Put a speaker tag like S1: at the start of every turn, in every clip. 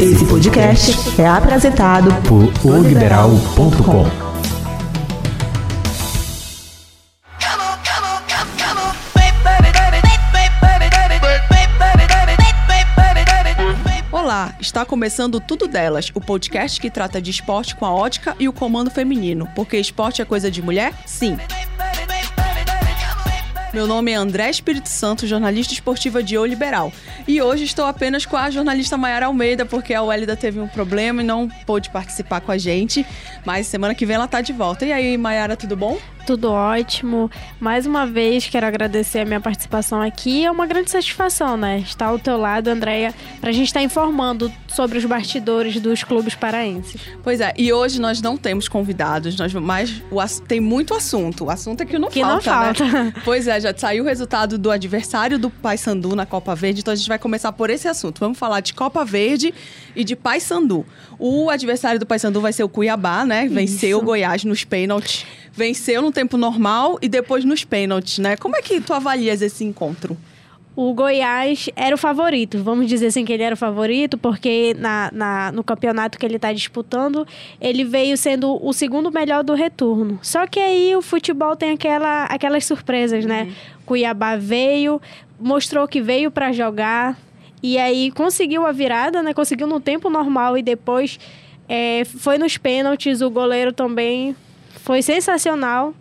S1: Esse podcast é apresentado
S2: por oliberal.com.
S3: Olá, está começando Tudo Delas, o podcast que trata de esporte com a ótica e o comando feminino. Porque esporte é coisa de mulher? Sim. Meu nome é André Espírito Santo, jornalista esportiva de O Liberal. E hoje estou apenas com a jornalista Mayara Almeida, porque a Wélida teve um problema e não pôde participar com a gente. Mas semana que vem ela está de volta. E aí, Mayara, tudo bom?
S4: Tudo ótimo. Mais uma vez, quero agradecer a minha participação aqui. É uma grande satisfação, né? Estar ao teu lado, Andréia, para a gente estar informando sobre os bastidores dos clubes paraenses.
S3: Pois é, e hoje nós não temos convidados, nós, mas o, tem muito assunto. O assunto é que não
S4: que
S3: falta,
S4: não falta.
S3: Né? Pois é, já saiu o resultado do adversário do Paysandu na Copa Verde, então a gente vai começar por esse assunto. Vamos falar de Copa Verde e de Paysandu. O adversário do Paysandu vai ser o Cuiabá, né? Venceu o Goiás nos pênaltis venceu no tempo normal e depois nos pênaltis, né? Como é que tu avalias esse encontro?
S4: O Goiás era o favorito, vamos dizer assim que ele era o favorito, porque na, na no campeonato que ele está disputando, ele veio sendo o segundo melhor do retorno. Só que aí o futebol tem aquela, aquelas surpresas, né? uhum. Cuiabá veio, mostrou que veio para jogar, e aí conseguiu a virada, né? Conseguiu no tempo normal e depois é, foi nos pênaltis, o goleiro também foi sensacional.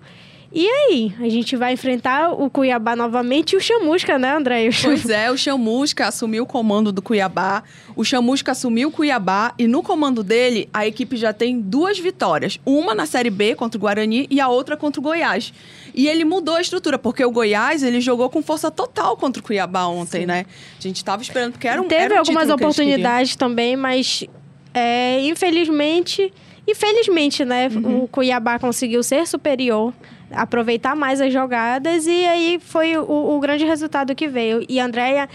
S4: E aí, a gente vai enfrentar o Cuiabá novamente e o Chamusca, né, André?
S3: Pois é, o Chamusca assumiu o comando do Cuiabá, o Chamusca assumiu o Cuiabá e no comando dele a equipe já tem duas vitórias, uma na Série B contra o Guarani e a outra contra o Goiás. E ele mudou a estrutura, porque o Goiás, ele jogou com força total contra o Cuiabá ontem, Sim. né? A gente estava esperando, porque era um
S4: Teve
S3: era um
S4: algumas oportunidades também, mas é, infelizmente e felizmente, né, uhum. o Cuiabá conseguiu ser superior, aproveitar mais as jogadas e aí foi o, o grande resultado que veio. E Andréia,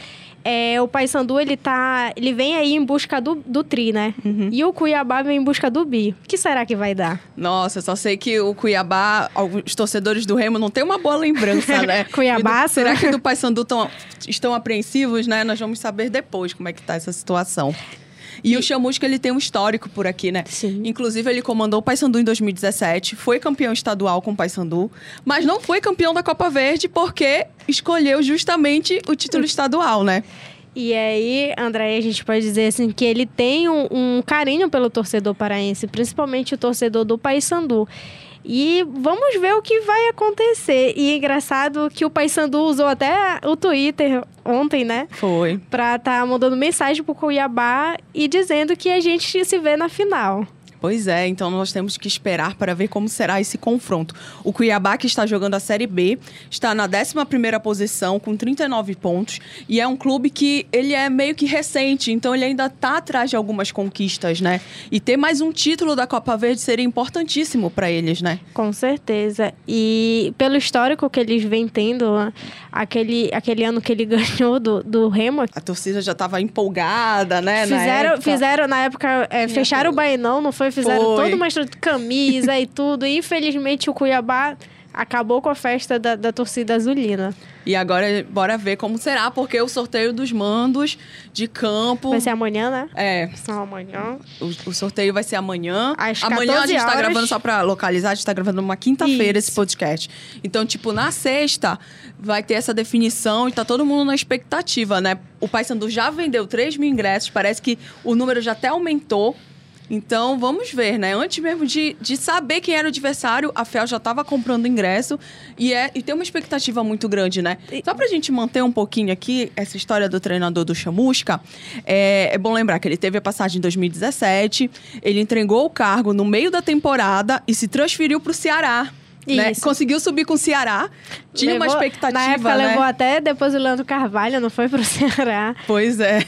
S4: é, o Paysandu, ele tá. Ele vem aí em busca do, do tri, né? Uhum. E o Cuiabá vem em busca do bi. O que será que vai dar?
S3: Nossa, só sei que o Cuiabá, os torcedores do Remo não tem uma boa lembrança, né?
S4: Cuiabá,
S3: do, será que do Paysandu tão, estão apreensivos, né? Nós vamos saber depois como é que tá essa situação. E, e o Chamusca, ele tem um histórico por aqui, né?
S4: Sim.
S3: Inclusive, ele comandou o Paysandu em 2017, foi campeão estadual com o Paysandu, mas não foi campeão da Copa Verde porque escolheu justamente o título estadual, né?
S4: E aí, André, a gente pode dizer assim que ele tem um, um carinho pelo torcedor paraense, principalmente o torcedor do Paysandu. E vamos ver o que vai acontecer. E é engraçado que o Paysandu usou até o Twitter ontem, né?
S3: Foi.
S4: Pra tá mandando mensagem pro Cuiabá e dizendo que a gente se vê na final.
S3: Pois é, então nós temos que esperar para ver como será esse confronto. O Cuiabá, que está jogando a Série B, está na 11 posição com 39 pontos e é um clube que ele é meio que recente, então ele ainda está atrás de algumas conquistas, né? E ter mais um título da Copa Verde seria importantíssimo para eles, né?
S4: Com certeza. E pelo histórico que eles vêm tendo, aquele, aquele ano que ele ganhou do, do Remo.
S3: A torcida já estava empolgada, né?
S4: Fizeram,
S3: na época,
S4: fizeram, na época é, fecharam o Bainão, não foi? Fizeram Foi. toda uma camisa e tudo. E infelizmente o Cuiabá acabou com a festa da, da, torcida azulina.
S3: E agora, bora ver como será, porque o sorteio dos mandos de campo.
S4: Vai ser amanhã, né?
S3: É.
S4: São amanhã.
S3: O, o, sorteio vai ser amanhã.
S4: Às
S3: amanhã a gente
S4: horas...
S3: tá gravando, só pra localizar, a gente tá gravando numa quinta-feira esse podcast. Então, tipo, na sexta vai ter essa definição e tá todo mundo na expectativa, né? O Paysandu já vendeu 3 mil ingressos, parece que o número já até aumentou. Então, vamos ver, né? Antes mesmo de, de saber quem era o adversário, a FEL já estava comprando ingresso e, é, e tem uma expectativa muito grande, né? Só para a gente manter um pouquinho aqui essa história do treinador do Chamusca, é, é bom lembrar que ele teve a passagem em 2017, ele entregou o cargo no meio da temporada e se transferiu para o Ceará. Né? Conseguiu subir com o Ceará. Tinha levou, uma expectativa.
S4: Na época
S3: né?
S4: levou até depois o Leandro Carvalho, não foi para o Ceará.
S3: Pois é.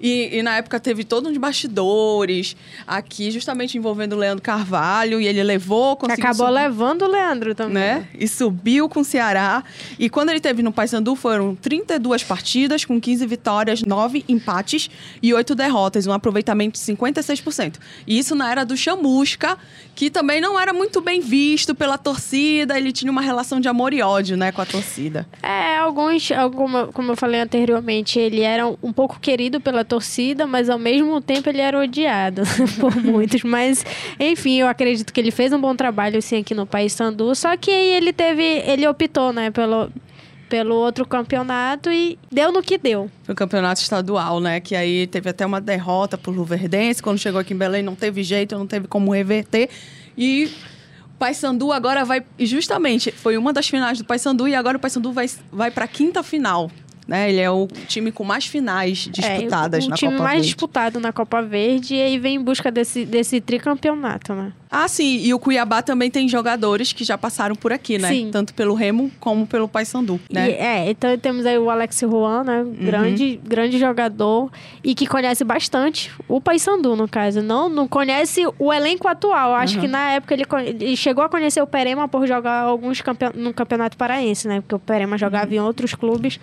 S3: E, e, na época teve todos uns bastidores aqui, justamente envolvendo o Leandro Carvalho, e ele levou, conseguiu.
S4: Acabou
S3: subir,
S4: levando o Leandro também.
S3: Né? E subiu com o Ceará. E quando ele teve no Paysandu, foram 32 partidas, com 15 vitórias, 9 empates e 8 derrotas, um aproveitamento de 56%. E isso na era do Chamusca, que também não era muito bem visto pela torcida, ele tinha uma relação de amor e ódio, né, com a torcida.
S4: É, alguns, como, como eu falei anteriormente, ele era um pouco querido pela a torcida, mas ao mesmo tempo ele era odiado por muitos. Mas, enfim, eu acredito que ele fez um bom trabalho sim aqui no País Sandu. Só que aí ele teve, ele optou, né, pelo, pelo outro campeonato e deu no que deu.
S3: Foi o campeonato estadual, né? Que aí teve até uma derrota pro Luverdense. Quando chegou aqui em Belém, não teve jeito, não teve como reverter. E Paysandu agora vai. Justamente, foi uma das finais do Paysandu e agora o Paysandu vai, vai pra quinta final. Né? Ele é o time com mais finais disputadas
S4: é, o,
S3: na
S4: time
S3: Copa
S4: mais
S3: Verde.
S4: disputado na Copa Verde e aí vem em busca desse, desse tricampeonato, né?
S3: Ah, sim. E o Cuiabá também tem jogadores que já passaram por aqui, né?
S4: Sim.
S3: Tanto pelo Remo como pelo Paysandu, né?
S4: E, é, então temos aí o Alex Juan, né? Grande, grande jogador e que conhece bastante o Paysandu, no caso. Não, não conhece o elenco atual. Acho
S3: Uhum.
S4: que na época ele, ele chegou a conhecer o Perema por jogar alguns campeon no Campeonato Paraense, né? Porque o Perema jogava em outros clubes.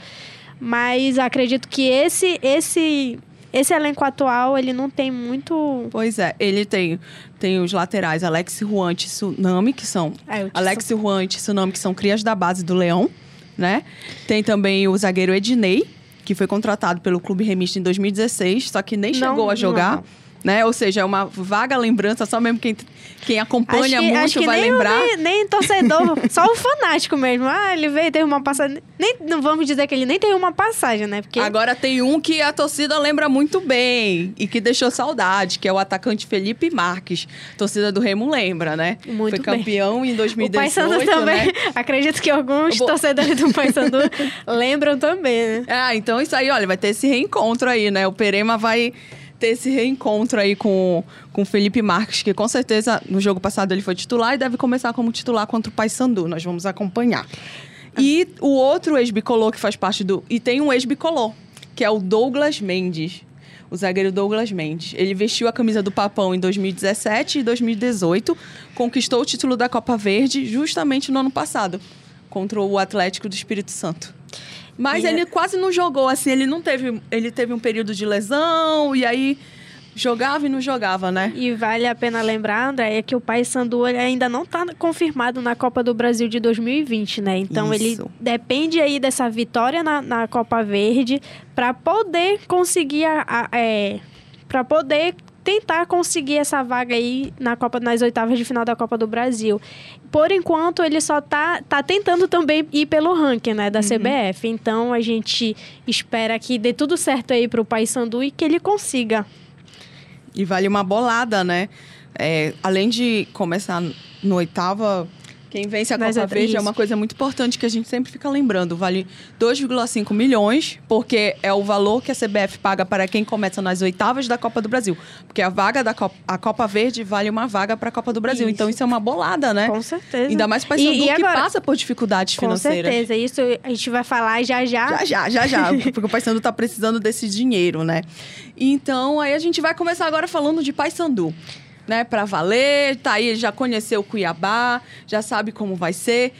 S4: Mas acredito que esse, esse, esse elenco atual, ele não tem muito...
S3: Pois é, ele tem, tem os laterais Alex Juan e Tsunami, que são
S4: É,
S3: Alex Juan e Tsunami, que são crias da base do Leão, né? Tem também o zagueiro Ednei, que foi contratado pelo Clube Remista em 2016, só que nem
S4: Não,
S3: chegou a jogar.
S4: não.
S3: Né? Ou seja, é uma vaga lembrança, só mesmo quem, quem acompanha
S4: que,
S3: muito vai
S4: nem, o-
S3: lembrar.
S4: Nem, nem torcedor, só o fanático mesmo. Ah, ele veio, teve uma passagem. Nem, não vamos dizer que ele nem teve uma passagem, né? Porque
S3: Agora tem um que a torcida lembra muito bem e que deixou saudade, que é o atacante Felipe Marques. A torcida do Remo lembra, né?
S4: Muito
S3: Foi
S4: bem.
S3: campeão em
S4: o
S3: 2018,
S4: Paysandu também.
S3: né?
S4: Acredito que alguns
S3: Vou-
S4: torcedores do Paysandu lembram também, né?
S3: Ah, então isso aí, olha, vai ter esse reencontro aí, né? O Perema vai ter esse reencontro aí com, com o Felipe Marques, que com certeza no jogo passado ele foi titular e deve começar como titular contra o Paysandu. Nós vamos acompanhar. E o outro ex-bicolor que faz parte do... E tem um ex-bicolor, que é o Douglas Mendes. O zagueiro Douglas Mendes. Ele vestiu a camisa do Papão em 2017 e 2018. Conquistou o título da Copa Verde justamente no ano passado. Contra o Atlético do Espírito Santo. Mas
S4: E é-
S3: ele quase não jogou, assim, ele não teve. Ele teve um período de lesão e aí jogava e não jogava, né?
S4: E vale a pena lembrar, André, é que o Paysandu ele ainda não está confirmado na Copa do Brasil de 2020, né? Então ele
S3: Isso.
S4: depende aí dessa vitória na, na Copa Verde para poder conseguir a, a- é, para poder tentar conseguir essa vaga aí na Copa nas oitavas de final da Copa do Brasil. Por enquanto ele só tá, tá tentando também ir pelo ranking, né, da CBF. Então a gente espera que dê tudo certo aí pro Paysandu e que ele consiga
S3: E vale uma bolada, né? É, além de começar no oitava, quem vence a
S4: Mas
S3: Copa
S4: é-
S3: Verde é uma coisa muito importante que a gente sempre fica lembrando. Vale 2,5 milhões, porque é o valor que a CBF paga para quem começa nas oitavas da Copa do Brasil. Porque a vaga da Copa, a Copa Verde vale uma vaga para a Copa do Brasil.
S4: Isso.
S3: Então isso é uma bolada, né?
S4: Com certeza.
S3: Ainda mais para Paysandu
S4: E- e
S3: que passa por dificuldades
S4: Com
S3: financeiras.
S4: certeza. Isso a gente vai falar já já.
S3: Já, já, já, já. Porque o Paysandu tá precisando desse dinheiro, né? Então, aí a gente vai começar agora falando de Paysandu. Né, pra valer, tá aí, já conheceu o Cuiabá, já sabe como vai ser.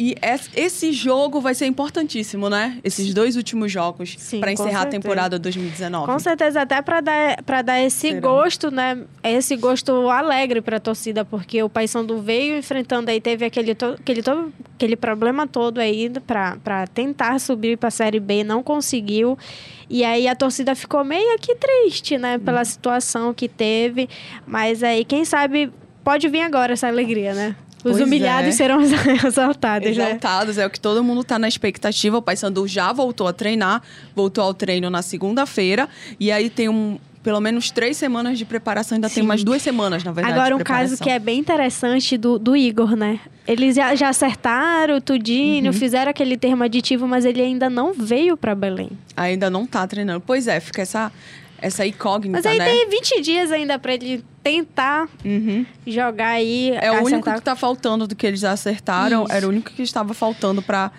S3: E es- esse jogo vai ser importantíssimo, né? Esses dois últimos jogos para encerrar a temporada 2019.
S4: Com certeza, até para dar, pra dar esse
S3: Serão.
S4: gosto, né? Esse gosto alegre para a torcida, porque o Paysandu veio enfrentando aí, teve aquele, to, aquele, to, aquele problema todo aí para tentar subir para a Série B, não conseguiu. E aí a torcida ficou meio que triste, né? Pela situação que teve. Mas aí, quem sabe, pode vir agora essa alegria, né? Os
S3: Pois
S4: humilhados
S3: é.
S4: serão exaltados, né?
S3: Exaltados, é o que todo mundo tá na expectativa. O Paysandu já voltou a treinar, voltou ao treino na segunda-feira. E aí tem um, pelo menos três semanas de preparação, ainda tem
S4: Sim.
S3: mais duas semanas, na verdade.
S4: Agora, um caso que é bem interessante do, do Igor, né? Eles já, já acertaram tudinho,
S3: Uhum.
S4: fizeram aquele termo aditivo, mas ele ainda não veio para Belém.
S3: Ainda não tá treinando. Pois é, fica essa, essa incógnita,
S4: Mas aí
S3: né?
S4: tem 20 dias ainda para ele tentar
S3: Uhum.
S4: jogar aí.
S3: É o único
S4: acertar.
S3: que tá faltando do que eles acertaram.
S4: Isso.
S3: Era o único que estava faltando pra,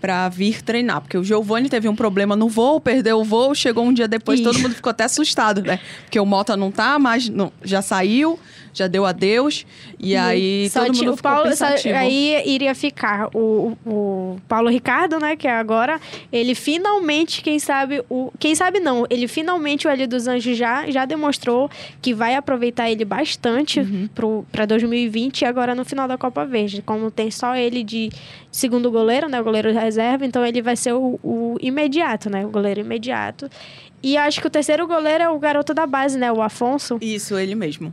S3: pra vir treinar. Porque o Giovanni teve um problema no voo, perdeu o voo, chegou um dia depois, todo mundo ficou até assustado, né? Porque o Mota não tá, mas não, já saiu, já deu adeus. E aí
S4: Só
S3: todo mundo
S4: o
S3: ficou
S4: Paulo, só-
S3: pensativo.
S4: aí iria ficar o, o, Paulo Ricardo, né? Que é agora. Ele finalmente, quem sabe, o. Quem sabe não, ele finalmente, o L dos Anjos já, já demonstrou que vai aproveitar ele bastante
S3: Uhum.
S4: para 2020 e agora no final da Copa Verde. Como tem só ele de segundo goleiro, né? O goleiro reserva, então ele vai ser o, o imediato, né? O goleiro imediato. E acho que o terceiro goleiro é o garoto da base, né? O Afonso.
S3: Isso, ele mesmo.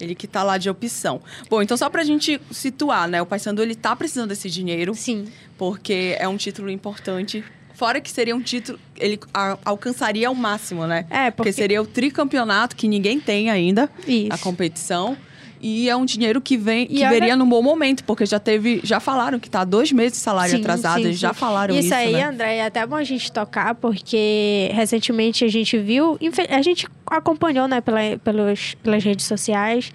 S3: Ele que tá lá de opção. Bom, então só pra gente situar, né? O Paysandu, ele tá precisando desse dinheiro.
S4: Sim.
S3: Porque é um título importante. Fora que seria um título, ele a, alcançaria ao máximo, né?
S4: É, porque...
S3: porque seria o tricampeonato que ninguém tem ainda
S4: Isso.
S3: na competição. E é um dinheiro que vem,
S4: E
S3: que
S4: olha-
S3: veria num bom momento, porque já teve, já falaram que tá dois meses de salário
S4: Sim,
S3: atrasado,
S4: sim,
S3: já
S4: sim.
S3: falaram isso,
S4: Isso aí,
S3: né?
S4: André, é até bom a gente tocar, porque recentemente a gente viu, a gente acompanhou, né, pela, pelos, pelas redes sociais,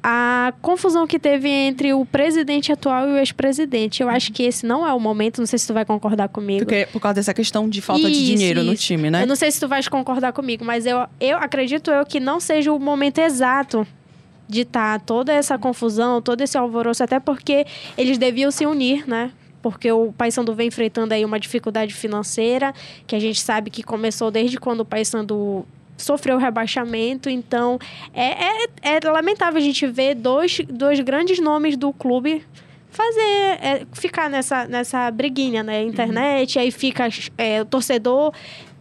S4: a confusão que teve entre o presidente atual e o ex-presidente. Eu acho que esse não é o momento, não sei se tu vai concordar comigo.
S3: Porque por causa dessa questão de falta de
S4: Isso,
S3: dinheiro no
S4: isso.
S3: time, né?
S4: Eu não sei se tu vais concordar comigo, mas eu, eu acredito eu que não seja o momento exato de estar toda essa confusão, todo esse alvoroço, até porque eles deviam se unir, né? Porque o Paysandu vem enfrentando aí uma dificuldade financeira, que a gente sabe que começou desde quando o Paysandu sofreu rebaixamento, então é, é, é lamentável a gente ver dois, dois grandes nomes do clube fazer, é, ficar nessa, nessa briguinha, né? Internet, aí fica é, o torcedor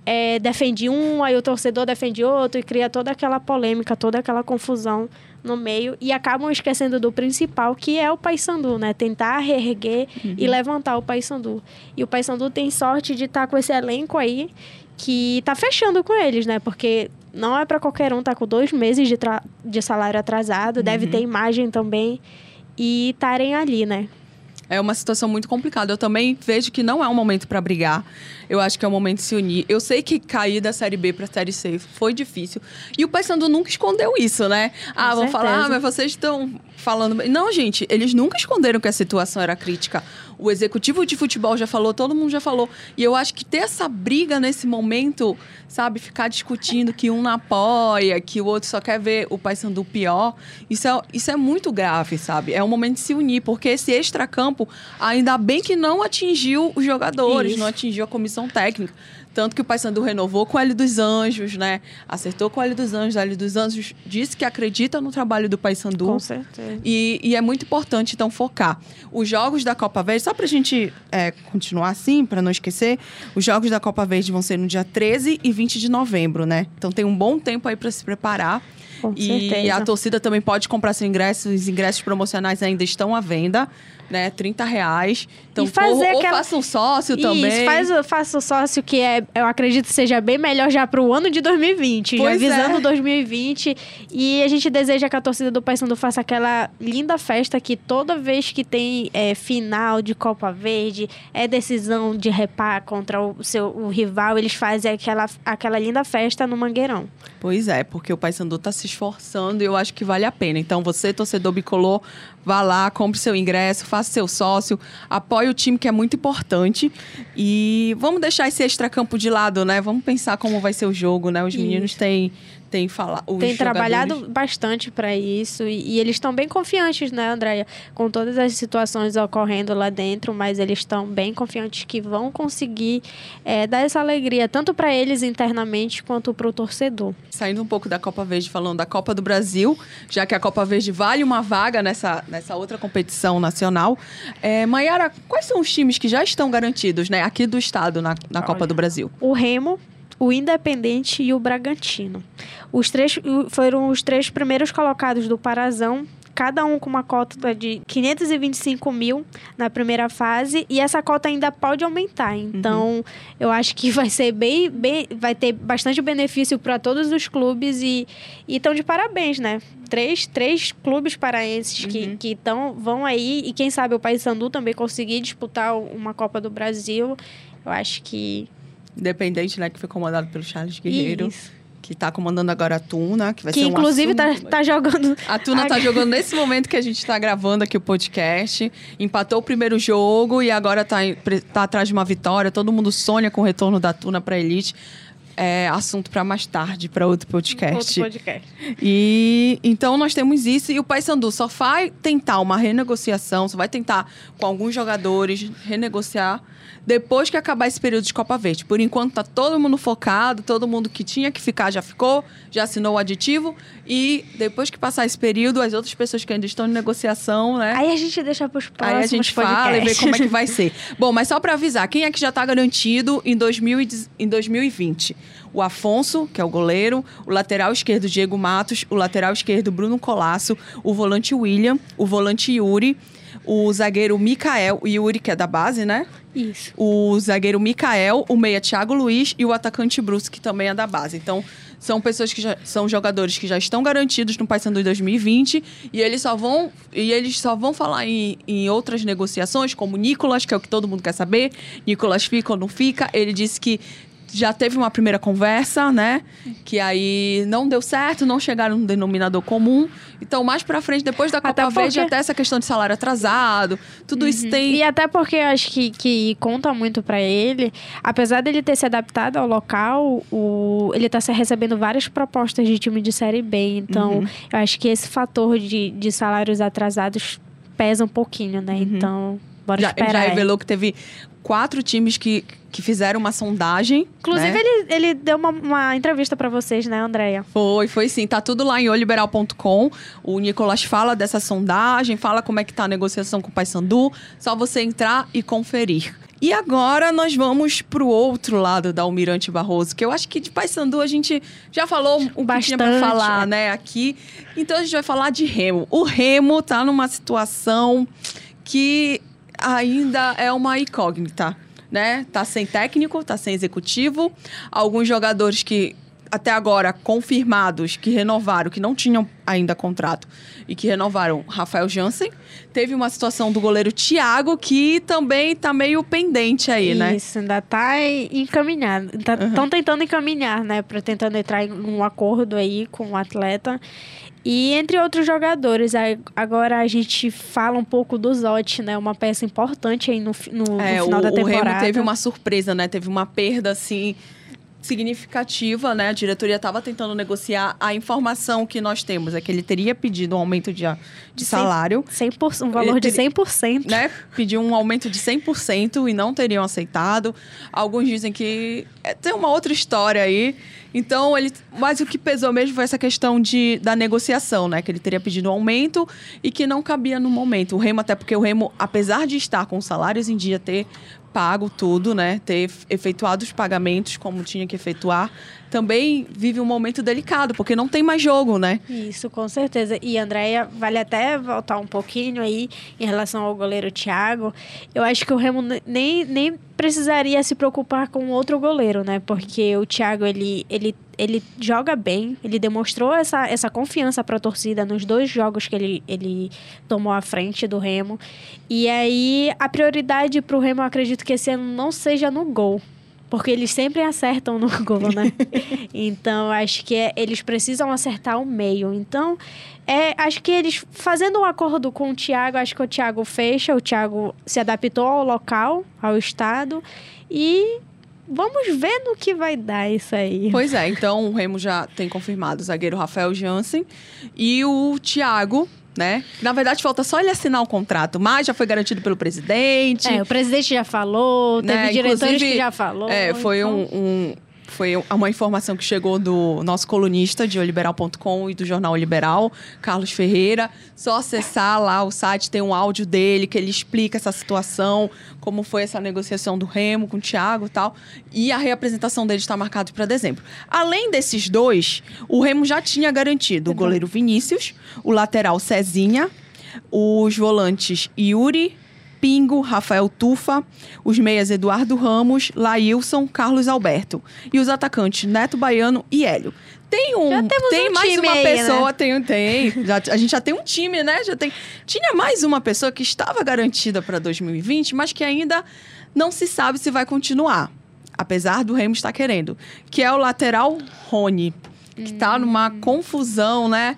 S4: é, defende um, aí o torcedor defende outro e cria toda aquela polêmica, toda aquela confusão no meio e acabam esquecendo do principal, que é o Paysandu, né? Tentar reerguer e levantar o Paysandu. E o Paysandu tem sorte de estar com esse elenco aí que tá fechando com eles, né? Porque não é para qualquer um, tá com dois meses de, de salário atrasado, deve ter imagem também e estarem ali, né?
S3: É uma situação muito complicada. Eu também vejo que não é um momento para brigar. Eu acho que é um momento de se unir. Eu sei que cair da Série B para a Série C foi difícil. E o Paysandu nunca escondeu isso, né? ah, vão
S4: certeza.
S3: falar, ah, mas vocês estão falando... Não, gente, eles nunca esconderam que a situação era crítica. O executivo de futebol já falou, todo mundo já falou. E eu acho que ter essa briga nesse momento, sabe? Ficar discutindo que um não apoia, que o outro só quer ver o Paysandu pior. Isso é, isso é muito grave, sabe? É um momento de se unir, porque esse extracampo, ainda bem que não atingiu os jogadores,
S4: Isso.
S3: não atingiu a comissão técnica. Tanto que o Paysandu renovou com o L dos Anjos, né? Acertou com o L dos Anjos. O L dos Anjos disse que acredita no trabalho do Paysandu.
S4: Com certeza.
S3: E, e é muito importante, então, focar. Os jogos da Copa Verde, só pra gente é, continuar assim, pra não esquecer, os jogos da Copa Verde vão ser no dia 13 e 20 de novembro, né? Então tem um bom tempo aí pra se preparar.
S4: Com
S3: e
S4: certeza.
S3: a torcida também pode comprar seu ingresso. Os ingressos promocionais ainda estão à venda, né? 30 reais. Então,
S4: E fazer
S3: ou, ou
S4: aquela-
S3: faça um sócio também.
S4: Isso, faz, o- faça o sócio que é, eu acredito seja bem melhor já pro ano de 2020,
S3: Pois
S4: já visando
S3: é.
S4: 2020. E a gente deseja que a torcida do Paysandu faça aquela linda festa que toda vez que tem é, final de Copa Verde, é decisão de repar contra o seu o rival, eles fazem aquela, aquela linda festa no Mangueirão.
S3: Pois é, porque o Paysandu tá se esforçando e eu acho que vale a pena. Então, você, torcedor bicolor, vá lá, compre seu ingresso, faça seu sócio, apoie o time que é muito importante. E vamos deixar esse extracampo de lado, né? Vamos pensar como vai ser o jogo, né? Os meninos têm, têm falado.
S4: tem trabalhado bastante para isso e, e eles estão bem confiantes, né, Andréia? Com todas as situações ocorrendo lá dentro, mas eles estão bem confiantes que vão conseguir é, dar essa alegria tanto para eles internamente quanto para o torcedor.
S3: Saindo um pouco da Copa Verde, falando da Copa do Brasil, já que a Copa Verde vale uma vaga nessa, nessa outra competição nacional. É, Maiara, quais são os times que já estão garantidos, né, aqui do estado na, na Copa
S4: Olha.
S3: do Brasil?
S4: O Remo, o Independente e o Bragantino. Os três foram os três primeiros colocados do Parazão. Cada um com uma cota de 525 mil na primeira fase. E essa cota ainda pode aumentar. Então, eu acho que vai ser bem. bem vai ter bastante benefício para todos os clubes. E estão de parabéns, né? Três, três clubes paraenses que que tão, vão aí. E quem sabe o Paysandu também conseguir disputar uma Copa do Brasil. Eu acho que
S3: Independente, né, que foi comandado pelo Charles Guerreiro.
S4: Isso.
S3: que tá comandando agora a Tuna, que vai
S4: Que
S3: ser um
S4: inclusive tá,
S3: assunto-
S4: tá jogando.
S3: A Tuna tá jogando nesse momento que a gente tá gravando aqui o podcast. Empatou o primeiro jogo e agora tá, pre- tá atrás de uma vitória. Todo mundo sonha com o retorno da Tuna pra Elite. É assunto pra mais tarde, pra outro podcast.
S4: Outro podcast.
S3: E então nós temos isso e o Paysandu só vai tentar uma renegociação, só vai tentar com alguns jogadores renegociar depois que acabar esse período de Copa Verde. Por enquanto tá todo mundo focado, todo mundo que tinha que ficar já ficou, já assinou o aditivo e depois que passar esse período, as outras pessoas que ainda estão em negociação, né?
S4: Aí a gente deixa pros próximos
S3: Aí a gente fala e vê como é que vai ser. Bom, mas só para avisar, quem é que já tá garantido em, 2000 em 2020? O Afonso, que é o goleiro, o lateral esquerdo Diego Matos, o lateral esquerdo Bruno Colasso, o volante William, o volante Yuri, o zagueiro Mikael, o Yuri, que é da base, né?
S4: Isso.
S3: O zagueiro Mikael, o meia Thiago Luiz e o atacante Bruce, que também é da base. Então, são pessoas que já são jogadores que já estão garantidos no Paysandu em 2020 e eles só vão e eles só vão falar em, em outras negociações, como Nicolas, que é o que todo mundo quer saber. Nicolas fica ou não fica? Ele disse que já teve uma primeira conversa, né? Que aí não deu certo, não chegaram no denominador comum. Então, mais pra frente, depois da Copa
S4: Até porque-
S3: Verde, até essa questão de salário atrasado, tudo isso tem.
S4: E até porque eu acho que, que conta muito pra ele, apesar dele ter se adaptado ao local, o, ele tá se recebendo várias propostas de time de Série B. Então,
S3: Uhum.
S4: eu acho que esse fator de, de salários atrasados pesa um pouquinho, né? Então, bora
S3: Uhum. Já, ele já revelou que teve quatro times que, que fizeram uma sondagem.
S4: Inclusive,
S3: né?
S4: ele, ele deu uma, uma entrevista pra vocês, né, Andréia?
S3: Foi, foi sim. Tá tudo lá em oliberal.com. O Nicolas fala dessa sondagem, fala como é que tá a negociação com o Paysandu. Só você entrar e conferir. E agora nós vamos pro outro lado da Almirante Barroso, que eu acho que de Paysandu a gente já falou o que tinha pra
S4: Bastante,
S3: falar,
S4: é.
S3: né, aqui. Então a gente vai falar de Remo. O Remo tá numa situação que ainda é uma incógnita, né? Tá sem técnico, tá sem executivo. Alguns jogadores que até agora confirmados que renovaram, que não tinham ainda contrato e que renovaram Rafael Jansen. Teve uma situação do goleiro Thiago que também tá meio pendente aí, né?
S4: Isso, ainda tá encaminhado. Estão tentando encaminhar, né? Pra tentando entrar em um acordo aí com o atleta. E entre outros jogadores, agora a gente fala um pouco do Zotti, né? Uma peça importante aí no, no, no
S3: É,
S4: final
S3: o,
S4: da
S3: o
S4: temporada.
S3: Remo teve uma surpresa, né? Teve uma perda, assim, significativa, né? A diretoria estava tentando negociar. A informação que nós temos é que ele teria pedido um aumento de, de salário,
S4: 100%, um valor de
S3: Ele-
S4: 100%.
S3: né? Pediu um aumento de 100% e não teriam aceitado. Alguns dizem que é, tem uma outra história aí. Então, ele, mas o que pesou mesmo foi essa questão de, da negociação, né? Que ele teria pedido um aumento e que não cabia no momento. O Remo, até porque o Remo, apesar de estar com salários em dia, ter pago tudo, né? Ter efetuado os pagamentos como tinha que efetuar, também vive um momento delicado, porque não tem mais jogo, né?
S4: Isso, com certeza. E, Andréia, vale até voltar um pouquinho aí em relação ao goleiro Thiago. Eu acho que o Remo ne- nem, nem precisaria se preocupar com outro goleiro, né? Porque o Thiago, ele, ele, ele joga bem, ele demonstrou essa, essa confiança para a torcida nos dois jogos que ele, ele tomou à frente do Remo. E aí, a prioridade para o Remo, eu acredito que esse ano não seja no gol. Porque eles sempre acertam no gol, né? então, acho que é- eles precisam acertar o meio. Então, é, acho que eles, fazendo um acordo com o Thiago, acho que o Thiago fecha, o Thiago se adaptou ao local, ao estado. E vamos ver no que vai dar isso aí.
S3: Pois é, então o Remo já tem confirmado o zagueiro Rafael Jansen e o Thiago, né? Na verdade, falta só ele assinar o contrato, mas já foi garantido pelo presidente.
S4: É, o presidente já falou, teve
S3: né?
S4: diretores
S3: Inclusive,
S4: que já falou.
S3: É, foi
S4: então-
S3: um, um- Foi uma informação que chegou do nosso colunista de oliberal.com e do jornal O Liberal, Carlos Ferreira. Só acessar lá o site, tem um áudio dele que ele explica essa situação, como foi essa negociação do Remo com o Thiago e tal. E a reapresentação dele está marcada para dezembro. Além desses dois, o Remo já tinha garantido o goleiro Vinícius, o lateral Cezinha, os volantes Yuri, Pingo, Rafael Tufa, os meias Eduardo Ramos, Laílson, Carlos Alberto e os atacantes Neto Baiano e Hélio. Tem um,
S4: Já temos
S3: tem
S4: um
S3: mais uma
S4: aí,
S3: pessoa, tem, tem, já- a gente já tem um time, né? Já tem, tinha mais uma pessoa que estava garantida para 2020, mas que ainda não se sabe se vai continuar, apesar do Remo estar querendo, que é o lateral Rony, que tá numa confusão, né?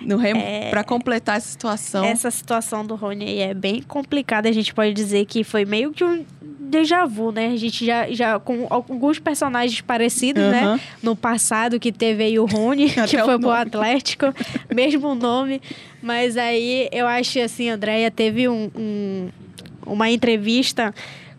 S3: No Remo para completar essa situação.
S4: Essa situação do Rony aí é bem complicada. A gente pode dizer que foi meio que um déjà vu, né? A gente já, já com alguns personagens parecidos,
S3: Aham.
S4: né? No passado, que teve aí o Rony, que foi pro. Atlético, mesmo nome. Mas aí eu acho assim, Andréia teve um, um- uma entrevista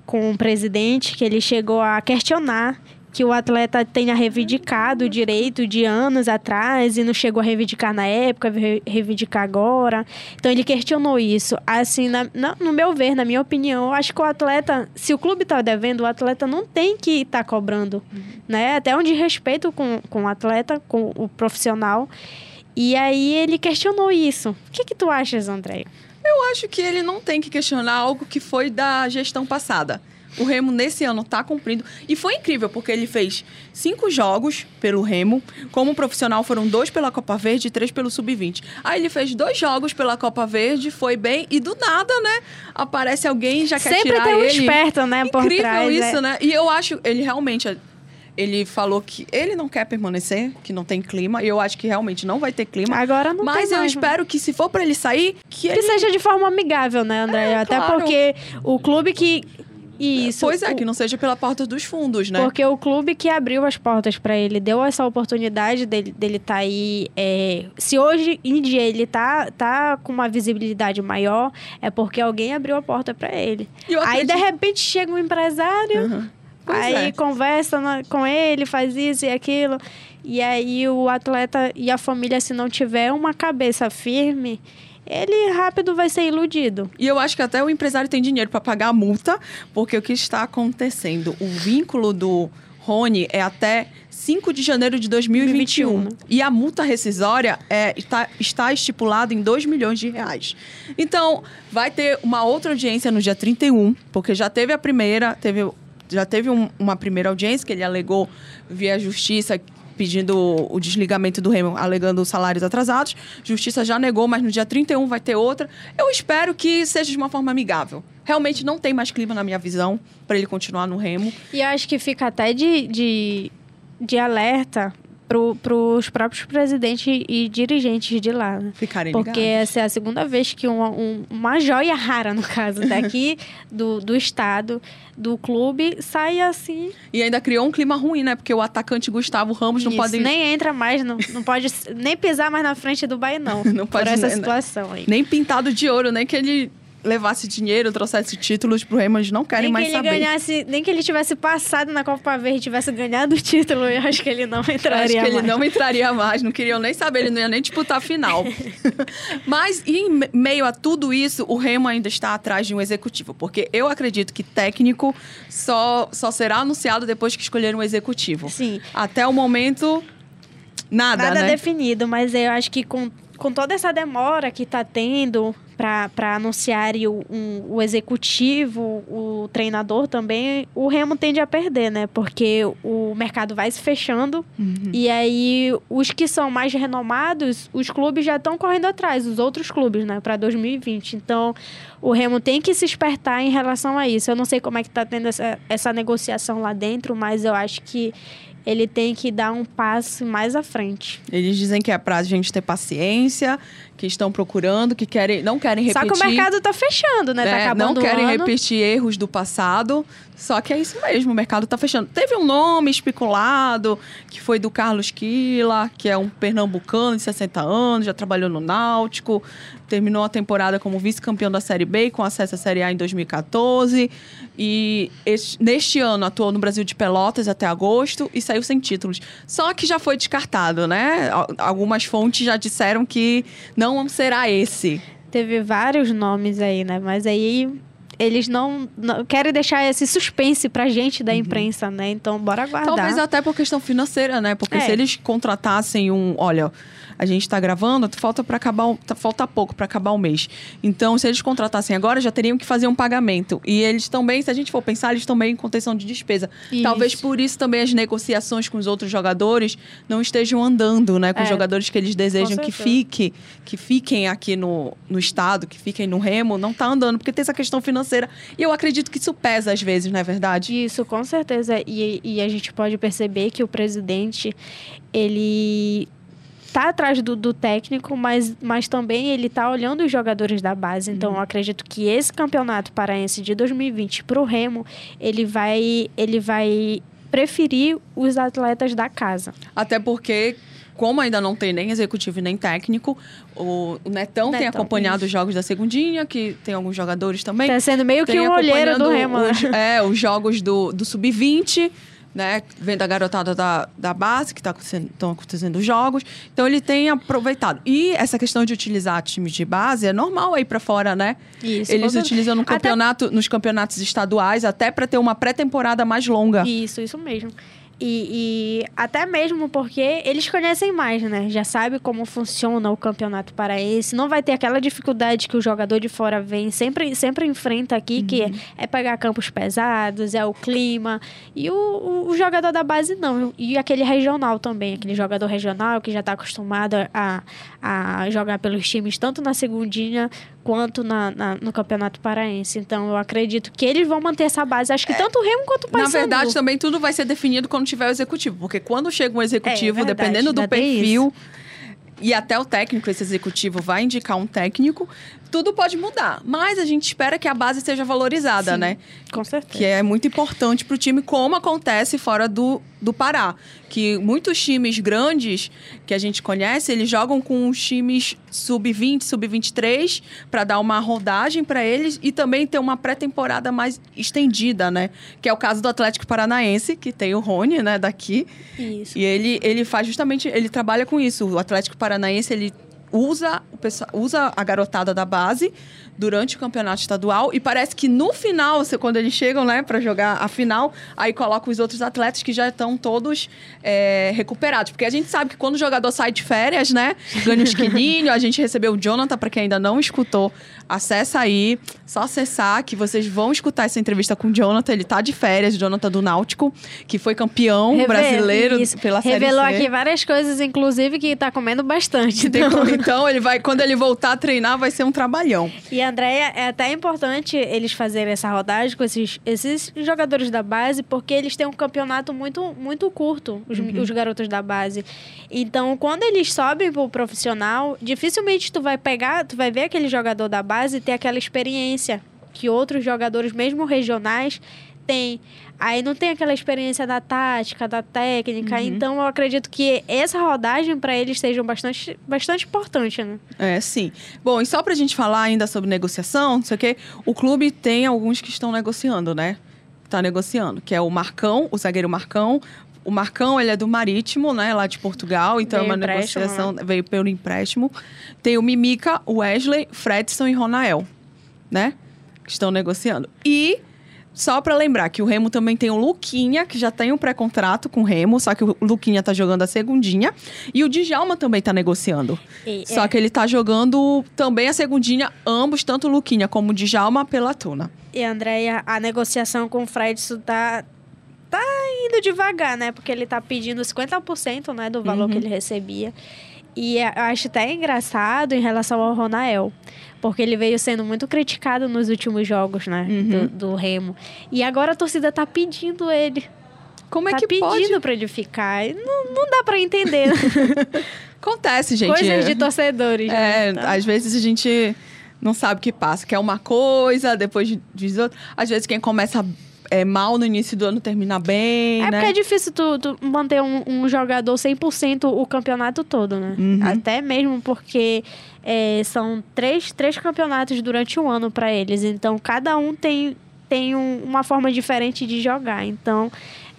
S4: com o presidente que ele chegou a questionar que o atleta tenha reivindicado o direito de anos atrás e não chegou a reivindicar na época, reivindicar agora. Então ele questionou isso. Assim, na, na, no meu ver, na minha opinião, eu acho que o atleta, se o clube está devendo, o atleta não tem que estar tá cobrando, uhum. né? Até um de respeito com, com o atleta, com o profissional. E aí ele questionou isso. O que, que tu achas, André?
S3: Eu acho que ele não tem que questionar algo que foi da gestão passada. O Remo, nesse ano, está cumprindo. E foi incrível, porque ele fez cinco jogos pelo Remo. Como profissional, foram dois pela Copa Verde e três pelo Sub-20. Aí ele fez dois jogos pela Copa Verde, foi bem. E do nada, né? Aparece alguém já quer
S4: Sempre
S3: tirar
S4: tem um
S3: ele.
S4: esperto, né?
S3: Incrível
S4: por trás,
S3: isso,
S4: é.
S3: né? E eu acho, ele realmente ele falou que ele não quer permanecer, que não tem clima. E eu acho que realmente não vai ter clima.
S4: Agora não
S3: Mas eu
S4: mais, né?
S3: espero que se for para ele sair, que,
S4: Que
S3: ele
S4: seja de forma amigável, né, André?
S3: É,
S4: Até
S3: claro.
S4: porque o clube que. Isso.
S3: Pois é,
S4: o-
S3: que não seja pela porta dos fundos, né?
S4: Porque o clube que abriu as portas para ele, deu essa oportunidade dele dele tá aí. é, se hoje em dia ele tá, tá com uma visibilidade maior, é porque alguém abriu a porta para ele.
S3: E
S4: Aí, de repente, chega um empresário.
S3: Pois
S4: aí
S3: é.
S4: conversa na- com ele, faz isso e aquilo. E aí o atleta e a família, se não tiver uma cabeça firme, ele rápido vai ser iludido.
S3: E eu acho que até o empresário tem dinheiro para pagar a multa, porque o que está acontecendo? O vínculo do Rony é até 5 de janeiro de 2021.
S4: 2021,
S3: E a multa rescisória é, está, está estipulada em 2 milhões de reais. Então, vai ter uma outra audiência no dia 31, porque já teve a primeira, teve, já teve um- uma primeira audiência que ele alegou via justiça pedindo o desligamento do Remo, alegando salários atrasados. Justiça já negou, mas no dia 31 vai ter outra. Eu espero que seja de uma forma amigável. Realmente não tem mais clima na minha visão para ele continuar no Remo.
S4: E acho que fica até de, de, de alerta para os próprios presidentes e dirigentes de lá. né?
S3: Ficarem
S4: Porque
S3: ligados.
S4: essa é a segunda vez que uma, um- uma joia rara, no caso, daqui do, do estado, do clube, sai assim.
S3: E ainda criou um clima ruim, né? Porque o atacante Gustavo Ramos não
S4: Isso,
S3: pode
S4: nem entra mais, não, não pode nem pisar mais na frente do Bahia, não.
S3: Não
S4: por
S3: pode,
S4: essa
S3: né?
S4: situação aí.
S3: nem pintado de ouro, nem que ele levasse dinheiro, trouxesse títulos pro Remo, eles não querem
S4: Nem que
S3: mais
S4: ele
S3: saber.
S4: ganhasse, nem que ele tivesse passado na Copa Verde e tivesse ganhado o título, eu acho que ele não entraria
S3: Acho que ele
S4: mais.
S3: não entraria mais, não queriam nem saber, ele não ia nem disputar a final. Mas em me- meio a tudo isso, o Remo ainda está atrás de um executivo, porque eu acredito que técnico só, só será anunciado depois que escolher um executivo.
S4: Sim.
S3: Até o momento, nada,
S4: Nada
S3: né?
S4: definido, mas eu acho que com, com toda essa demora que está tendo para anunciar o, um- o executivo, o treinador também, o Remo tende a perder, né? Porque o mercado vai se fechando
S3: Uhum.
S4: e aí os que são mais renomados, os clubes já estão correndo atrás, os outros clubes, né? Para 2020. Então, o Remo tem que se espertar em relação a isso. Eu não sei como é que está tendo essa, essa negociação lá dentro, mas eu acho que ele tem que dar um passo mais à frente.
S3: Eles dizem que é pra gente ter paciência, que estão procurando, que querem, não querem
S4: Só
S3: repetir.
S4: que o mercado tá fechando, né? Tá
S3: É,
S4: acabando
S3: não querem repetir erros do passado. Só que é isso mesmo, o mercado tá fechando. Teve um nome especulado, que foi do Carlos Quila, que é um pernambucano de 60 anos, já trabalhou no Náutico, terminou a temporada como vice-campeão da Série B, com acesso à Série A em 2014. E este- neste ano atuou no Brasil de Pelotas até agosto e saiu sem títulos. Só que já foi descartado, né? Al- Algumas fontes já disseram que não será esse.
S4: Teve vários nomes aí, né? Mas aí eles não, não querem deixar esse suspense pra gente da imprensa, né? Então, bora aguardar.
S3: Talvez até por questão financeira, né? Porque
S4: É.
S3: se eles contratassem um, olha, a gente tá gravando, falta para acabar, tá- falta pouco para acabar o mês. Então, se eles contratassem agora, já teriam que fazer um pagamento. E eles também, se a gente for pensar, eles também em contenção de despesa.
S4: Isso.
S3: Talvez por isso também as negociações com os outros jogadores não estejam andando, né? Com os
S4: É.
S3: jogadores que eles desejam que fique, que fiquem aqui no, no estado, que fiquem no Remo, não tá andando, porque tem essa questão financeira. E eu acredito que isso pesa às vezes, não é verdade?
S4: Isso, com certeza. E, e a gente pode perceber que o presidente, ele tá atrás do, do técnico, mas, mas também ele tá olhando os jogadores da base. Então, eu acredito que esse campeonato paraense de 2020 pro Remo, ele vai, ele vai preferir os atletas da casa.
S3: Até porque como ainda não tem nem executivo nem técnico, o, o Netão, tem
S4: Netão,
S3: acompanhado
S4: isso.
S3: os jogos da segundinha, que tem alguns jogadores também.
S4: Tá sendo meio que
S3: Tem
S4: um olheiro do Remo, né?
S3: Os, é, os jogos do, do Sub-20, né? Vendo a garotada da, da base, que tá estão acontecendo os jogos. Então, ele tem aproveitado. E essa questão de utilizar times de base é normal aí pra fora, né?
S4: Isso,
S3: Eles utilizam no
S4: Até-
S3: campeonato, nos campeonatos estaduais, até pra ter uma pré-temporada mais longa.
S4: Isso, isso mesmo. E, e até mesmo porque eles conhecem mais, né? Já sabe como funciona o campeonato paraense. Não vai ter aquela dificuldade que o jogador de fora vem, sempre, sempre enfrenta aqui, que é, é pegar campos pesados, é o clima. E o, o, o jogador da base não. E aquele regional também, aquele jogador regional que já está acostumado a, a jogar pelos times, tanto na segundinha quanto na, na- no campeonato paraense. Então eu acredito que eles vão manter essa base. Acho que tanto o Remo quanto o
S3: Na
S4: Paysandu.
S3: verdade, também tudo vai ser definido quando tiver o executivo. Porque quando chega um executivo,
S4: É, verdade,
S3: dependendo do
S4: tem
S3: perfil, e até o técnico, esse executivo vai indicar um técnico, tudo pode mudar. Mas a gente espera que a base seja valorizada,
S4: Sim,
S3: né?
S4: Com certeza.
S3: Que é muito importante para o time, como acontece fora do, do Pará. Que muitos times grandes que a gente conhece, eles jogam com os times sub-20, sub-23, para dar uma rodagem para eles e também ter uma pré-temporada mais estendida, né? Que é o caso do Atlético Paranaense, que tem o Rony, né, daqui.
S4: Isso.
S3: E ele, ele faz justamente, ele trabalha com isso. O Atlético Paranaense, ele usa, usa a garotada da base durante o campeonato estadual e parece que no final, quando eles chegam, né, para jogar a final, aí coloca os outros atletas que já estão todos é, recuperados. Porque a gente sabe que quando o jogador sai de férias, né, ganha uns quilinhos, a gente recebeu o Jonathan, para quem ainda não escutou, acessa aí, só acessar que vocês vão escutar essa entrevista com o Jonathan, ele tá de férias, o Jonathan do Náutico, que foi campeão
S4: Reve-
S3: brasileiro
S4: isso.
S3: pela Série
S4: Revelou
S3: C.
S4: aqui várias coisas, inclusive, que tá comendo bastante. Então.
S3: Então, ele vai, quando ele voltar a treinar, vai ser um trabalhão.
S4: E, Andréia, é até importante eles fazerem essa rodagem com esses, esses jogadores da base, porque eles têm um campeonato muito, muito curto, os,
S3: Uhum.
S4: os garotos da base. Então, quando eles sobem pro profissional, dificilmente tu vai pegar, tu vai ver aquele jogador da base ter aquela experiência que outros jogadores, mesmo regionais, têm. Aí não tem aquela experiência da tática, da técnica.
S3: Uhum.
S4: Então, eu acredito que essa rodagem para eles seja bastante, bastante importante, né?
S3: É, sim. Bom, e só pra gente falar ainda sobre negociação, não sei o quê, o clube tem alguns que estão negociando, né? Tá negociando, que é o Marcão, o zagueiro Marcão. O Marcão, ele é do Marítimo, né? Lá de Portugal, então
S4: Veio
S3: é uma negociação, veio pelo empréstimo. Tem o Mimica, o Wesley, Fredson e Ronael, né? Que estão negociando. E só pra lembrar que o Remo também tem o Luquinha, que já tem um pré-contrato com o Remo, só que o Luquinha tá jogando a segundinha. E o Djalma também tá negociando.
S4: E-
S3: Só
S4: é.
S3: que ele tá jogando também a segundinha, ambos, tanto o Luquinha como o Djalma, pela Tuna.
S4: E, Andréia, a negociação com o Fredson tá, tá indo devagar, né? Porque ele tá pedindo 50% né, do valor
S3: Uhum.
S4: que ele recebia. E é- eu acho até engraçado em relação ao Ronael. Porque ele veio sendo muito criticado nos últimos jogos, né?
S3: Uhum.
S4: Do, do Remo. E agora a torcida tá pedindo ele.
S3: Como é
S4: tá
S3: que
S4: pedindo
S3: pode?
S4: pra ele ficar. Não, não dá pra entender. né?
S3: Acontece, gente.
S4: Coisas de torcedores. né?
S3: É,
S4: Então,
S3: às vezes a gente não sabe o que passa. Quer uma coisa, depois diz outra. Às vezes quem começa é, mal no início do ano termina bem,
S4: É
S3: né?
S4: porque é difícil tu, tu manter um, um jogador 100% o campeonato todo, né?
S3: Uhum.
S4: Até mesmo porque é, são três, três campeonatos durante um ano para eles. Então, cada um tem, tem um- uma forma diferente de jogar. Então,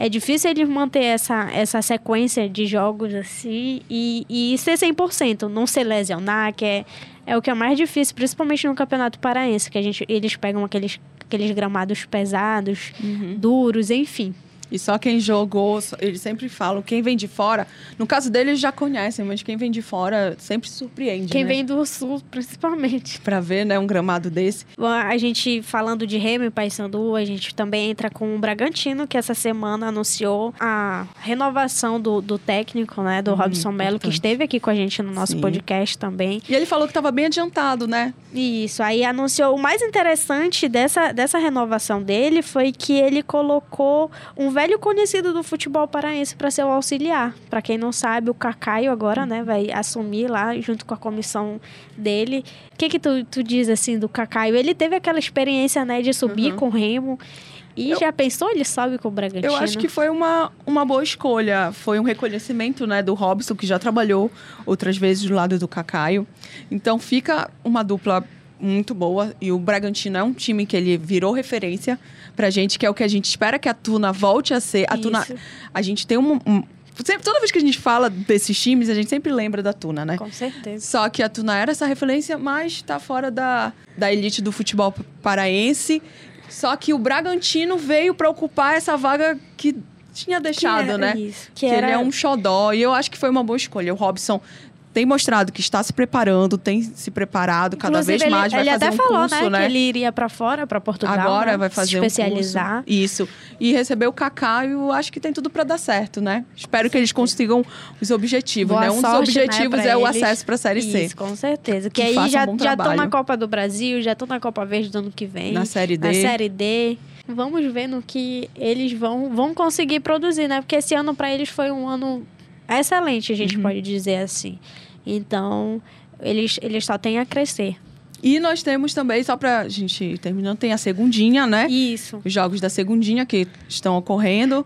S4: é difícil eles manter essa, essa sequência de jogos assim e, e ser 100%. Não se lesionar, que é, é o que é mais difícil, principalmente no Campeonato Paraense, que a gente, eles pegam aqueles, aqueles gramados pesados,
S3: Uhum.
S4: duros, enfim.
S3: E só quem jogou, eles sempre falam, quem vem de fora, no caso deles já conhecem, mas quem vem de fora sempre se surpreende,
S4: Quem
S3: né?
S4: vem do sul, principalmente.
S3: Pra ver, né, um gramado desse.
S4: Bom, A gente falando de Remo e Paysandu, a gente também entra com o Bragantino, que essa semana anunciou a renovação do, do técnico, né, do
S3: Hum,
S4: Robson Melo, que esteve aqui com a gente no nosso
S3: Sim.
S4: podcast também.
S3: E ele falou que tava bem adiantado, né?
S4: Isso, aí anunciou. O mais interessante dessa, dessa renovação dele foi que ele colocou um velho conhecido do futebol paraense para ser o auxiliar. Para quem não sabe, o Cacaio agora, né, vai assumir lá junto com a comissão dele. O que que tu, tu diz assim do Cacaio? Ele teve aquela experiência, né, de subir
S3: Uhum.
S4: com o Remo. E
S3: Eu-
S4: já pensou ele sobe com o Bragantino?
S3: Eu acho que foi uma, uma boa escolha. Foi um reconhecimento né, do Robson, que já trabalhou outras vezes do lado do Cacaio. Então fica uma dupla muito boa. E o Bragantino é um time que ele virou referência pra gente, que é o que a gente espera que a Tuna volte a ser. A Tuna,
S4: Isso.
S3: a gente tem um. um- sempre, toda vez que a gente fala desses times, a gente sempre lembra da Tuna, né?
S4: Com certeza.
S3: Só que a Tuna era essa referência, mas tá fora da, da elite do futebol paraense. Só que o Bragantino veio pra ocupar essa vaga que tinha deixado,
S4: Que era
S3: né?
S4: isso, que
S3: Que,
S4: era-
S3: ele é um xodó. E eu acho que foi uma boa escolha. O Robson tem mostrado que está se preparando, tem se preparado cada
S4: Inclusive,
S3: vez mais.
S4: ele,
S3: vai
S4: ele
S3: fazer
S4: até
S3: um
S4: falou,
S3: curso,
S4: né, que ele iria pra fora, pra Portugal.
S3: Agora
S4: né,
S3: vai fazer
S4: se especializar.
S3: um curso. Isso. E receber o eu acho que tem tudo pra dar certo, né? Espero que eles consigam os objetivos,
S4: Boa
S3: né? Um dos
S4: sorte, né,
S3: objetivos
S4: pra
S3: é o
S4: eles.
S3: acesso pra Série C.
S4: Isso, com certeza. Que,
S3: Que
S4: aí já
S3: um
S4: estão na Copa do Brasil, já estão na Copa Verde do ano que vem.
S3: Na Série D.
S4: Na Série D. Vamos ver no que eles vão, vão conseguir produzir, né? Porque esse ano pra eles foi um ano excelente, a gente
S3: Uhum.
S4: pode dizer assim. Então, eles, eles só têm a crescer.
S3: E nós temos também, só pra gente terminando, tem a segundinha, né?
S4: Isso.
S3: Os jogos da segundinha que estão ocorrendo.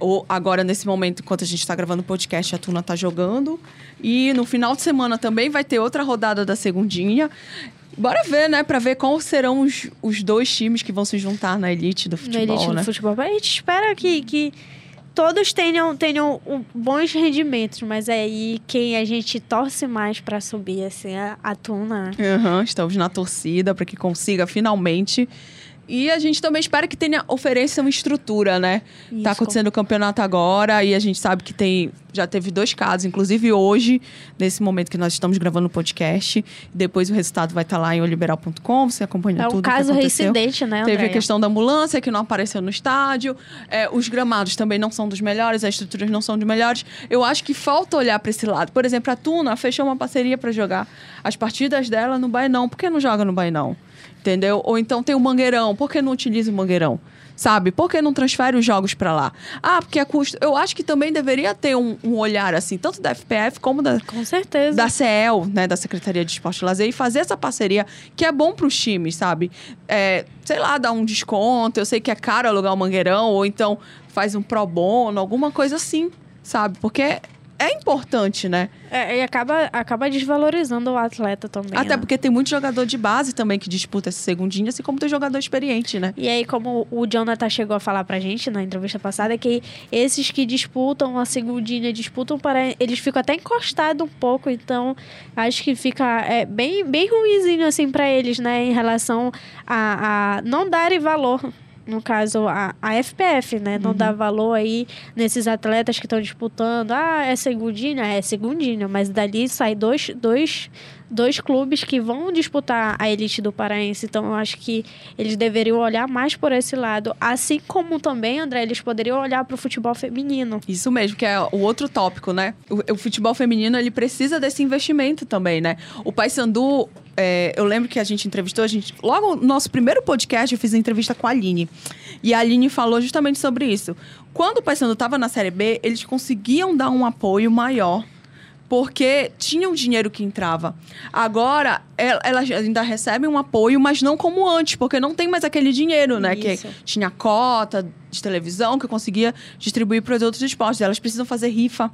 S3: Ou agora, nesse momento, enquanto a gente está gravando o podcast, a Tuna tá jogando. E no final de semana também vai ter outra rodada da segundinha. Bora ver, né? Pra ver quais serão os, os dois times que vão se juntar na elite do futebol,
S4: elite
S3: né?
S4: do futebol. A gente espera que, que todos tenham, tenham bons rendimentos, mas aí quem a gente torce mais pra subir, assim, é a Tuna.
S3: Aham, estamos na torcida para que consiga finalmente. E a gente também espera que tenha ofereça uma estrutura, né?
S4: Isso.
S3: Tá acontecendo o campeonato agora e a gente sabe que tem já teve dois casos, inclusive hoje, nesse momento que nós estamos gravando o podcast. Depois o resultado vai estar lá em oliberal.com, você acompanha
S4: É
S3: tudo
S4: um
S3: o que
S4: caso reincidente, né,
S3: Teve a
S4: Andréia?
S3: questão da ambulância, que não apareceu no estádio. É, os gramados também não são dos melhores, as estruturas não são dos melhores. Eu acho que falta olhar para esse lado. Por exemplo, a Tuna fechou uma parceria para jogar as partidas dela no Bainão. Por que não joga no Bainão? Entendeu? Ou então tem o Mangueirão. Por que não utiliza o Mangueirão? Sabe? Por que não transfere os jogos para lá? Ah, porque é custo. Eu acho que também deveria ter um, um olhar assim, tanto da FPF como da,
S4: Com certeza.
S3: da CEL, né, da Secretaria de Esporte e Lazer, e fazer essa parceria que é bom para os times, sabe? É, sei lá, dar um desconto, eu sei que é caro alugar o Mangueirão, ou então faz um pro bono, alguma coisa assim, sabe? Porque é importante, né?
S4: É, e acaba, acaba desvalorizando o atleta também.
S3: Até
S4: né?
S3: porque tem muito jogador de base também que disputa essa segundinha, assim como tem jogador experiente, né?
S4: E aí, como o Jonathan chegou a falar pra gente na entrevista passada, é que esses que disputam a segundinha, disputam para. Eles ficam até encostados um pouco, então acho que fica é, bem, bem ruimzinho assim pra eles, né? Em relação a, a não darem valor. No caso, a, a FPF, né? Não dá valor aí nesses atletas que estão disputando. Ah, é segundinha? É segundinha. Mas dali sai dois, dois, dois clubes que vão disputar a elite do Paraense. Então, eu acho que eles deveriam olhar mais por esse lado. Assim como também, André, eles poderiam olhar para o futebol feminino.
S3: Isso mesmo, que é o outro tópico, né? O, o futebol feminino, ele precisa desse investimento também, né? O Paysandu, é, eu lembro que a gente entrevistou, a gente... Logo no nosso primeiro podcast, eu fiz a entrevista com a Aline. E a Aline falou justamente sobre isso. Quando o Paysandu estava na Série B, eles conseguiam dar um apoio maior porque tinha o dinheiro que entrava. Agora, el- elas ainda recebem um apoio, mas não como antes, porque não tem mais aquele dinheiro, né? Que
S4: Isso.
S3: tinha cota de televisão que eu conseguia distribuir para os outros esportes. Elas precisam fazer rifa,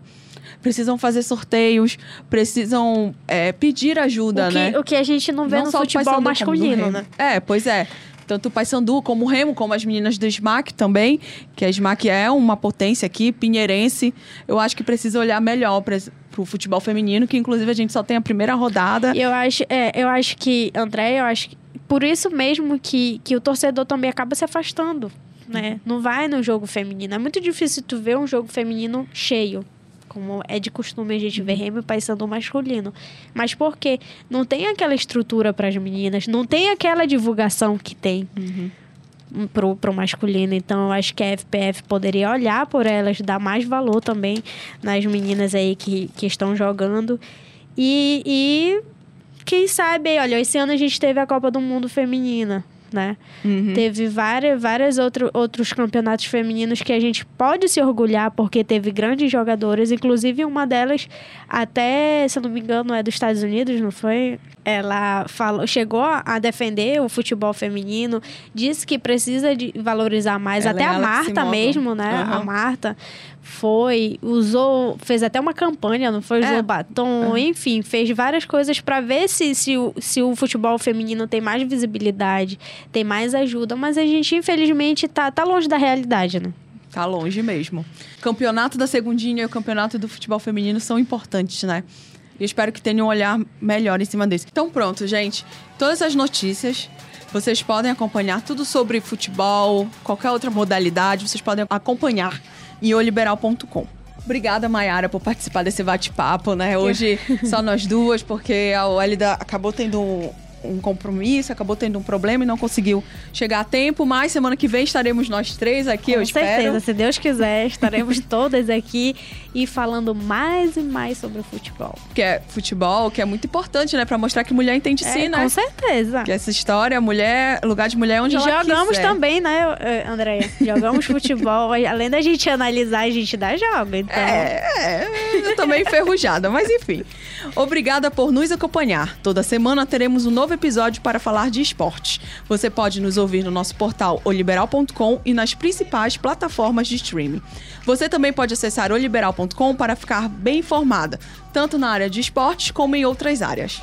S3: precisam fazer sorteios, precisam é, pedir ajuda,
S4: o, que,
S3: né?
S4: o que a gente não vê no
S3: só
S4: futebol masculino, né?
S3: É, pois é. Tanto o Paysandu como o Remo, como as meninas do SMAC também, que a SMAC é uma potência aqui, pinheirense. Eu acho que precisa olhar melhor para o futebol feminino, que inclusive a gente só tem a primeira rodada.
S4: Eu acho, é, eu acho que, André, eu acho que por isso mesmo que, que o torcedor também acaba se afastando, né? Não vai no jogo feminino. É muito difícil tu ver um jogo feminino cheio. Como é de costume a gente ver Remo e Paysandu masculino. Mas por quê? Não tem aquela estrutura para as meninas, não tem aquela divulgação que tem pro, pro masculino. Então, eu acho que a FPF poderia olhar por elas, dar mais valor também nas meninas aí que, que estão jogando. E, e quem sabe, olha, esse ano a gente teve a Copa do Mundo Feminina. Né? Teve várias, várias outro, outros campeonatos femininos que a gente pode se orgulhar porque teve grandes jogadoras, inclusive uma delas até, se eu não me engano, é dos Estados Unidos, não foi? Ela falou, chegou a defender o futebol feminino, disse que precisa de valorizar mais,
S3: Ela
S4: até
S3: é
S4: a Marta mesmo, né? A
S3: Aham.
S4: Marta foi, usou, fez até uma campanha, não foi? Usou
S3: É.
S4: batom, enfim, fez várias coisas para ver se, se, o, se o futebol feminino tem mais visibilidade, tem mais ajuda, mas a gente, infelizmente, tá, tá longe da realidade, né?
S3: Tá longe mesmo. Campeonato da Segundinha e o campeonato do futebol feminino são importantes, né? E eu espero que tenham um olhar melhor em cima disso. Então, pronto, gente. Todas as notícias. Vocês podem acompanhar tudo sobre futebol, qualquer outra modalidade, vocês podem acompanhar em oliberal.com. Obrigada, Mayara, por participar desse bate-papo, né? Hoje só nós duas, porque a Wélida acabou tendo um, compromisso, acabou tendo um problema e não conseguiu chegar a tempo, mas semana que vem estaremos nós três aqui, eu
S4: Com
S3: espero.
S4: certeza, se Deus quiser, estaremos todas aqui e falando mais e mais sobre o futebol.
S3: que é futebol, que é muito importante, né? Pra mostrar que mulher entende sim,
S4: É,
S3: né?
S4: Com certeza.
S3: Que essa história, mulher, lugar de mulher é onde
S4: E
S3: ela
S4: jogamos
S3: quiser.
S4: também, né, eh, Andréia? Jogamos futebol. Além da gente analisar, a gente dá jogo. Então,
S3: É, é, eu tô meio enferrujada, mas enfim. Obrigada por nos acompanhar. Toda semana teremos um novo episódio para falar de esportes. Você pode nos ouvir no nosso portal oliberal.com e nas principais plataformas de streaming. Você também pode acessar oliberal.com para ficar bem informada, tanto na área de esportes como em outras áreas.